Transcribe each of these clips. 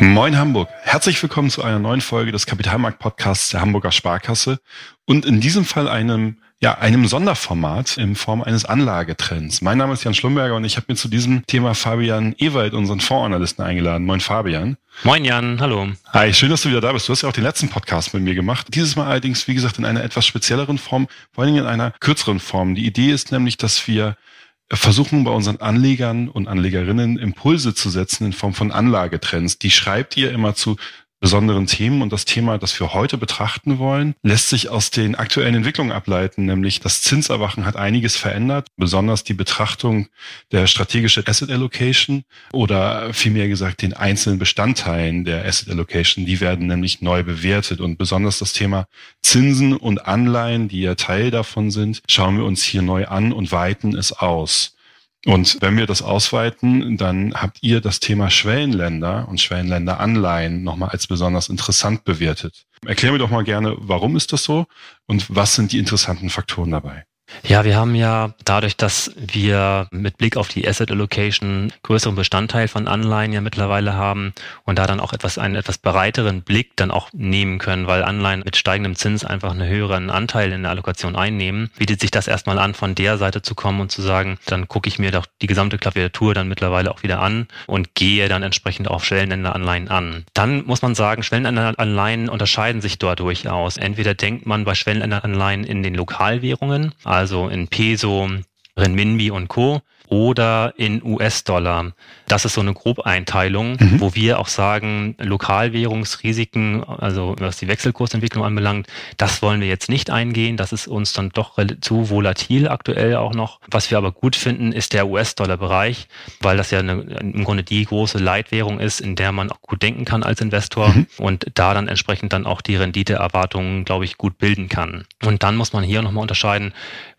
Moin Hamburg. Herzlich willkommen zu einer neuen Folge des Kapitalmarkt-Podcasts der Hamburger Sparkasse und in diesem Fall einem ja, einem Sonderformat in Form eines Anlagetrends. Mein Name ist Jan Schlumberger und ich habe mir zu diesem Thema Fabian Ewald, unseren Fondsanalysten, eingeladen. Moin Fabian. Moin Jan, hallo. Hi, schön, dass du wieder da bist. Du hast ja auch den letzten Podcast mit mir gemacht. Dieses Mal allerdings, wie gesagt, in einer etwas spezielleren Form, vor allen Dingen in einer kürzeren Form. Die Idee ist nämlich, dass wir versuchen bei unseren Anlegern und Anlegerinnen Impulse zu setzen in Form von Anlagetrends. Die schreibt ihr immer zu besonderen Themen. Und das Thema, das wir heute betrachten wollen, lässt sich aus den aktuellen Entwicklungen ableiten, nämlich das Zinserwachen hat einiges verändert, besonders die Betrachtung der strategischen Asset Allocation oder vielmehr gesagt den einzelnen Bestandteilen der Asset Allocation, die werden nämlich neu bewertet. Und besonders das Thema Zinsen und Anleihen, die ja Teil davon sind, schauen wir uns hier neu an und weiten es aus. Und wenn wir das ausweiten, dann habt ihr das Thema Schwellenländer und Schwellenländeranleihen nochmal als besonders interessant bewertet. Erklär mir doch mal gerne, warum ist das so und was sind die interessanten Faktoren dabei? Ja, wir haben ja dadurch, dass wir mit Blick auf die Asset Allocation größeren Bestandteil von Anleihen ja mittlerweile haben und da dann auch etwas einen etwas breiteren Blick dann auch nehmen können, weil Anleihen mit steigendem Zins einfach einen höheren Anteil in der Allokation einnehmen, bietet sich das erstmal an, von der Seite zu kommen und zu sagen, dann gucke ich mir doch die gesamte Klaviatur dann mittlerweile auch wieder an und gehe dann entsprechend auch Schwellenländeranleihen an. Dann muss man sagen, Schwellenländeranleihen unterscheiden sich dort durchaus. Entweder denkt man bei Schwellenländeranleihen in den Lokalwährungen, also in Peso, Renminbi und Co oder in US-Dollar. Das ist so eine Grobeinteilung, mhm. wo wir auch sagen, Lokalwährungsrisiken, also was die Wechselkursentwicklung anbelangt, das wollen wir jetzt nicht eingehen. Das ist uns dann doch zu volatil aktuell auch noch. Was wir aber gut finden, ist der US-Dollar-Bereich, weil das ja eine, im Grunde die große Leitwährung ist, in der man auch gut denken kann als Investor mhm. und da dann entsprechend dann auch die Renditeerwartungen, glaube ich, gut bilden kann. Und dann muss man hier nochmal unterscheiden,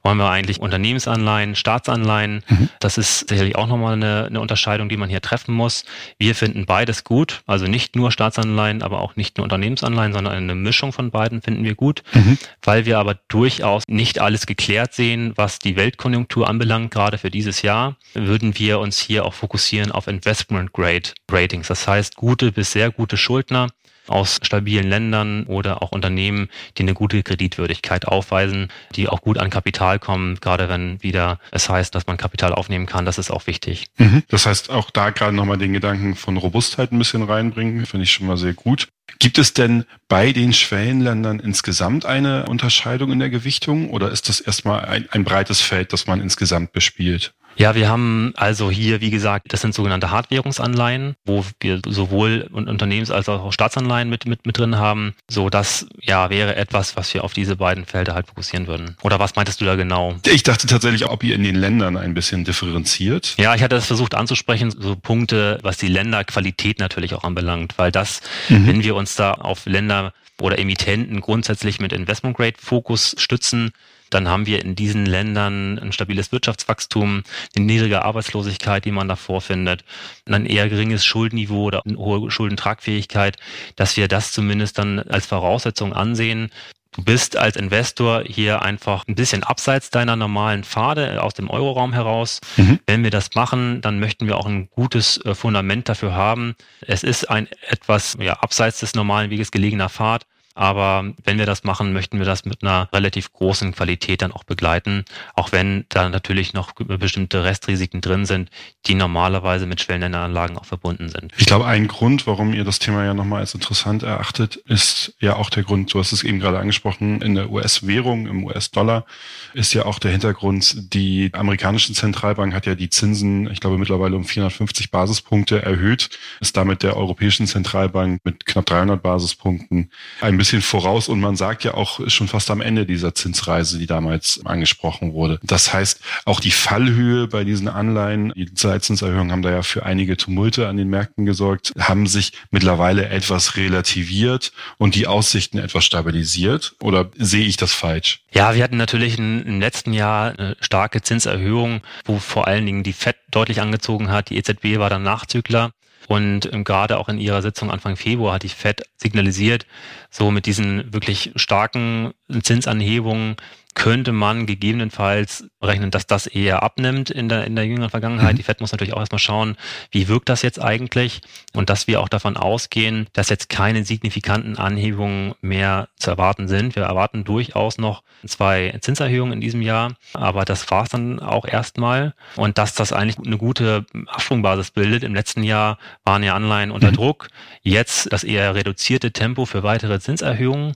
wollen wir eigentlich Unternehmensanleihen, Staatsanleihen. Mhm. Das ist sicherlich auch nochmal eine, eine Unterscheidung, die man hier treffen muss. Wir finden beides gut, also nicht nur Staatsanleihen, aber auch nicht nur Unternehmensanleihen, sondern eine Mischung von beiden finden wir gut, mhm. weil wir aber durchaus nicht alles geklärt sehen, was die Weltkonjunktur anbelangt, gerade für dieses Jahr, würden wir uns hier auch fokussieren auf Investment Grade Ratings. Das heißt, gute bis sehr gute Schuldner aus stabilen Ländern oder auch Unternehmen, die eine gute Kreditwürdigkeit aufweisen, die auch gut an Kapital kommen, gerade wenn wieder es heißt, dass man Kapital aufnehmen kann, das ist auch wichtig. Mhm. Das heißt, auch da gerade nochmal den Gedanken von Robustheit ein bisschen reinbringen, finde ich schon mal sehr gut. Gibt es denn bei den Schwellenländern insgesamt eine Unterscheidung in der Gewichtung oder ist das erstmal ein, ein breites Feld, das man insgesamt bespielt? Ja, wir haben also hier, wie gesagt, das sind sogenannte Hardwährungsanleihen, wo wir sowohl Unternehmens- als auch Staatsanleihen mit, mit, mit drin haben. So, das ja wäre etwas, was wir auf diese beiden Felder halt fokussieren würden. Oder was meintest du da genau? Ich dachte tatsächlich, ob ihr in den Ländern ein bisschen differenziert. Ja, ich hatte das versucht anzusprechen, so Punkte, was die Länderqualität natürlich auch anbelangt, weil das, mhm. wenn wir uns da auf Länder oder Emittenten grundsätzlich mit Investment Grade Fokus stützen, dann haben wir in diesen Ländern ein stabiles Wirtschaftswachstum, eine niedrige Arbeitslosigkeit, die man da vorfindet, ein eher geringes Schuldenniveau oder eine hohe Schuldentragfähigkeit, dass wir das zumindest dann als Voraussetzung ansehen, Du bist als Investor hier einfach ein bisschen abseits deiner normalen Pfade aus dem Euroraum heraus. Mhm. Wenn wir das machen, dann möchten wir auch ein gutes äh, Fundament dafür haben. Es ist ein etwas ja, abseits des normalen Weges gelegener Pfad. Aber wenn wir das machen, möchten wir das mit einer relativ großen Qualität dann auch begleiten, auch wenn da natürlich noch bestimmte Restrisiken drin sind, die normalerweise mit Schwellenländeranlagen auch verbunden sind. Ich glaube, ein Grund, warum ihr das Thema ja nochmal als interessant erachtet, ist ja auch der Grund, du hast es eben gerade angesprochen, in der US-Währung, im US-Dollar ist ja auch der Hintergrund, die amerikanische Zentralbank hat ja die Zinsen, ich glaube, mittlerweile um 450 Basispunkte erhöht, ist damit der Europäischen Zentralbank mit knapp 300 Basispunkten ein bisschen bisschen voraus und man sagt ja auch schon fast am Ende dieser Zinsreise, die damals angesprochen wurde. Das heißt, auch die Fallhöhe bei diesen Anleihen, die Leitzinserhöhungen haben da ja für einige Tumulte an den Märkten gesorgt, haben sich mittlerweile etwas relativiert und die Aussichten etwas stabilisiert. Oder sehe ich das falsch? Ja, wir hatten natürlich im letzten Jahr eine starke Zinserhöhung, wo vor allen Dingen die FED deutlich angezogen hat. Die EZB war dann Nachzügler. Und ähm, gerade auch in ihrer Sitzung Anfang Februar hat die Fed signalisiert, so mit diesen wirklich starken Zinsanhebungen könnte man gegebenenfalls rechnen, dass das eher abnimmt in der, in der jüngeren Vergangenheit. Mhm. Die FED muss natürlich auch erstmal schauen, wie wirkt das jetzt eigentlich und dass wir auch davon ausgehen, dass jetzt keine signifikanten Anhebungen mehr zu erwarten sind. Wir erwarten durchaus noch zwei Zinserhöhungen in diesem Jahr, aber das war es dann auch erstmal und dass das eigentlich eine gute Absprungbasis bildet. Im letzten Jahr waren ja Anleihen unter mhm. Druck, jetzt das eher reduzierte Tempo für weitere Zinserhöhungen.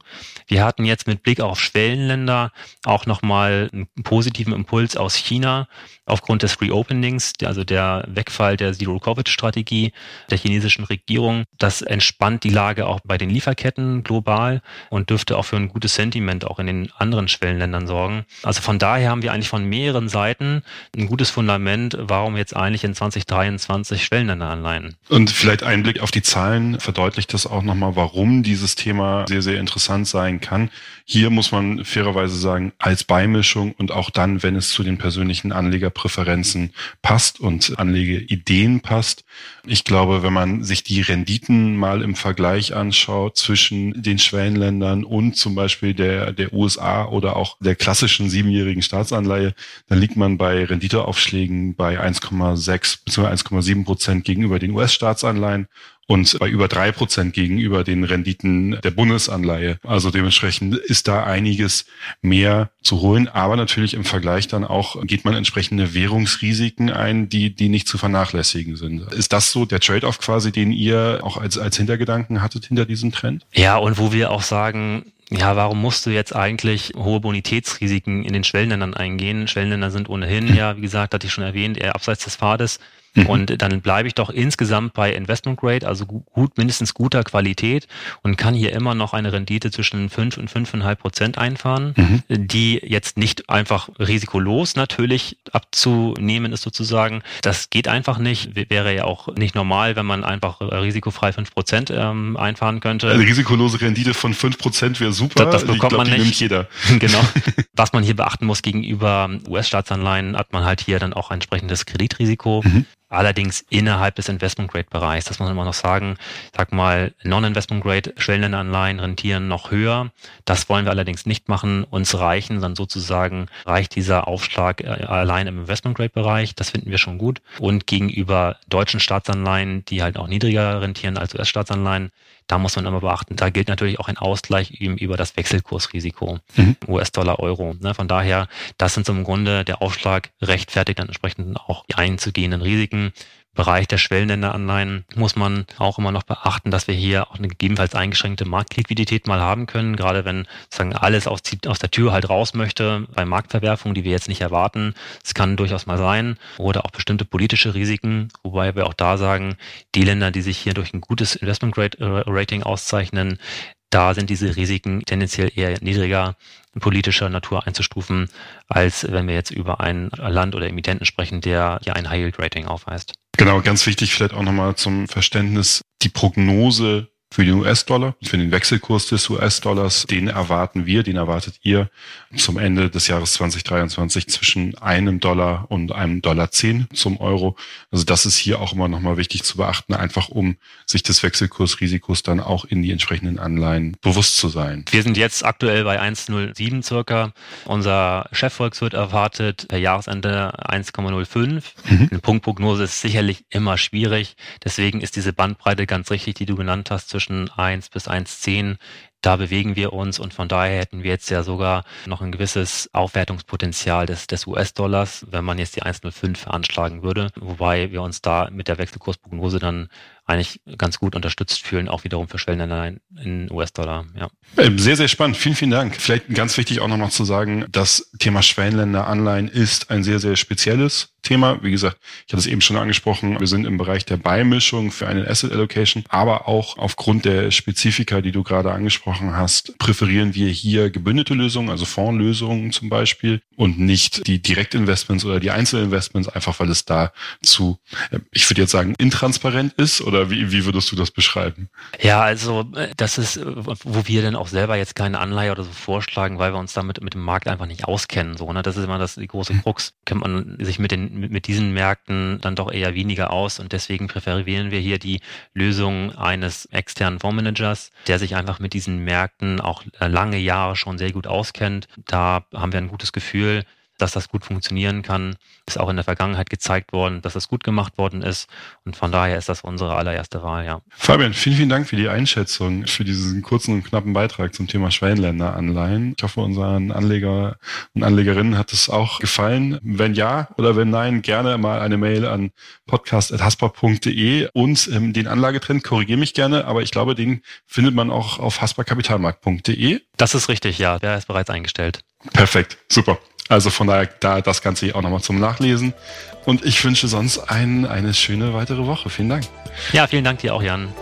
Wir hatten jetzt mit Blick auf Schwellenländer auch nochmal einen positiven Impuls aus China aufgrund des Reopenings, also der Wegfall der Zero-Covid-Strategie der chinesischen Regierung. Das entspannt die Lage auch bei den Lieferketten global und dürfte auch für ein gutes Sentiment auch in den anderen Schwellenländern sorgen. Also von daher haben wir eigentlich von mehreren Seiten ein gutes Fundament, warum jetzt eigentlich in 2023 Schwellenländer anleihen. Und vielleicht ein Blick auf die Zahlen verdeutlicht das auch nochmal, warum dieses Thema sehr, sehr interessant sein kann. Hier muss man fairerweise sagen, als Beimischung und auch dann, wenn es zu den persönlichen Anlegerpräferenzen passt und Anlegeideen passt. Ich glaube, wenn man sich die Renditen mal im Vergleich anschaut zwischen den Schwellenländern und zum Beispiel der, der USA oder auch der klassischen siebenjährigen Staatsanleihe, dann liegt man bei Renditeaufschlägen bei 1,6 bzw. 1,7 Prozent gegenüber den US-Staatsanleihen und bei über drei Prozent gegenüber den Renditen der Bundesanleihe. Also dementsprechend ist da einiges mehr zu holen, aber natürlich im Vergleich dann auch geht man entsprechende Währungsrisiken ein, die, die nicht zu vernachlässigen sind. Ist das so der Trade-off quasi, den ihr auch als, als Hintergedanken hattet hinter diesem Trend? Ja, und wo wir auch sagen, ja, warum musst du jetzt eigentlich hohe Bonitätsrisiken in den Schwellenländern eingehen? Schwellenländer sind ohnehin, ja, wie gesagt, hatte ich schon erwähnt, eher abseits des Pfades. Mhm. Und dann bleibe ich doch insgesamt bei Investment Grade, also gut, mindestens guter Qualität und kann hier immer noch eine Rendite zwischen 5 und 5,5 Prozent einfahren, mhm. die jetzt nicht einfach risikolos natürlich abzunehmen ist sozusagen. Das geht einfach nicht. Wäre ja auch nicht normal, wenn man einfach risikofrei 5 Prozent ähm, einfahren könnte. Eine risikolose Rendite von 5 Prozent wäre super. Das, das bekommt glaub, man nicht. jeder. Genau. Was man hier beachten muss gegenüber US-Staatsanleihen, hat man halt hier dann auch entsprechendes Kreditrisiko. Mhm allerdings innerhalb des Investment-Grade-Bereichs. Das muss man immer noch sagen. Sag mal, Non-Investment-Grade Schwellenländeranleihen rentieren noch höher. Das wollen wir allerdings nicht machen. Uns reichen dann sozusagen, reicht dieser Aufschlag äh, allein im Investment-Grade-Bereich. Das finden wir schon gut. Und gegenüber deutschen Staatsanleihen, die halt auch niedriger rentieren als US-Staatsanleihen, da muss man immer beachten, da gilt natürlich auch ein Ausgleich eben über das Wechselkursrisiko, mhm. US-Dollar, Euro. Ne? Von daher, das sind so im Grunde der Aufschlag rechtfertigt dann entsprechend auch die einzugehenden Risiken. Bereich der Schwellenländeranleihen muss man auch immer noch beachten, dass wir hier auch eine gegebenenfalls eingeschränkte Marktliquidität mal haben können, gerade wenn sozusagen alles aus, aus der Tür halt raus möchte bei Marktverwerfungen, die wir jetzt nicht erwarten. Es kann durchaus mal sein. Oder auch bestimmte politische Risiken, wobei wir auch da sagen, die Länder, die sich hier durch ein gutes Investment Rating auszeichnen, da sind diese Risiken tendenziell eher niedriger politischer Natur einzustufen, als wenn wir jetzt über ein Land oder Emittenten sprechen, der ja ein High-Yield-Rating aufweist. Genau, ganz wichtig vielleicht auch nochmal zum Verständnis. Die Prognose für den US-Dollar, für den Wechselkurs des US-Dollars, den erwarten wir, den erwartet ihr zum Ende des Jahres 2023 zwischen einem Dollar und einem Dollar zehn zum Euro. Also das ist hier auch immer nochmal wichtig zu beachten, einfach um sich des Wechselkursrisikos dann auch in die entsprechenden Anleihen bewusst zu sein. Wir sind jetzt aktuell bei 1,07 circa. Unser Chefvolkswirt erwartet per Jahresende 1,05. Mhm. Eine Punktprognose ist sicherlich immer schwierig. Deswegen ist diese Bandbreite ganz richtig, die du genannt hast, zwischen 1 bis 1,10 da bewegen wir uns und von daher hätten wir jetzt ja sogar noch ein gewisses Aufwertungspotenzial des, des US-Dollars, wenn man jetzt die 1,05 veranschlagen würde, wobei wir uns da mit der Wechselkursprognose dann eigentlich ganz gut unterstützt fühlen, auch wiederum für Schwellenländer in US-Dollar. Ja. Sehr, sehr spannend. Vielen, vielen Dank. Vielleicht ganz wichtig auch nochmal zu sagen, das Thema Schwellenländer Anleihen ist ein sehr, sehr spezielles Thema. Wie gesagt, ich hatte es eben schon angesprochen, wir sind im Bereich der Beimischung für eine Asset Allocation, aber auch aufgrund der Spezifika, die du gerade angesprochen hast, präferieren wir hier gebündelte Lösungen, also Fondslösungen zum Beispiel und nicht die Direktinvestments oder die Einzelinvestments, einfach weil es da zu, äh, ich würde jetzt sagen, intransparent ist oder wie, wie würdest du das beschreiben? Ja, also äh, das ist, äh, wo wir dann auch selber jetzt keine Anleihe oder so vorschlagen, weil wir uns damit mit dem Markt einfach nicht auskennen. So, ne? Das ist immer das die große Krux. Kennt man sich mit den mit, mit diesen Märkten dann doch eher weniger aus und deswegen präferieren wir hier die Lösung eines externen Fondsmanagers, der sich einfach mit diesen Märkten auch äh, lange Jahre schon sehr gut auskennt. Da haben wir ein gutes Gefühl, dass das gut funktionieren kann. Ist auch in der Vergangenheit gezeigt worden, dass das gut gemacht worden ist. Und von daher ist das unsere allererste Wahl, ja. Fabian, vielen, vielen Dank für die Einschätzung, für diesen kurzen und knappen Beitrag zum Thema Schwellenländer-Anleihen. Ich hoffe, unseren Anleger und Anlegerinnen hat es auch gefallen. Wenn ja oder wenn nein, gerne mal eine Mail an podcast.haspa.de und ähm, den Anlagetrend, korrigiere mich gerne, aber ich glaube, den findet man auch auf haspa-kapitalmarkt.de. Das ist richtig, ja. Der ist bereits eingestellt. Perfekt, super. Also von daher da das Ganze auch nochmal zum Nachlesen. Und ich wünsche sonst ein, eine schöne weitere Woche. Vielen Dank. Ja, vielen Dank dir auch, Jan.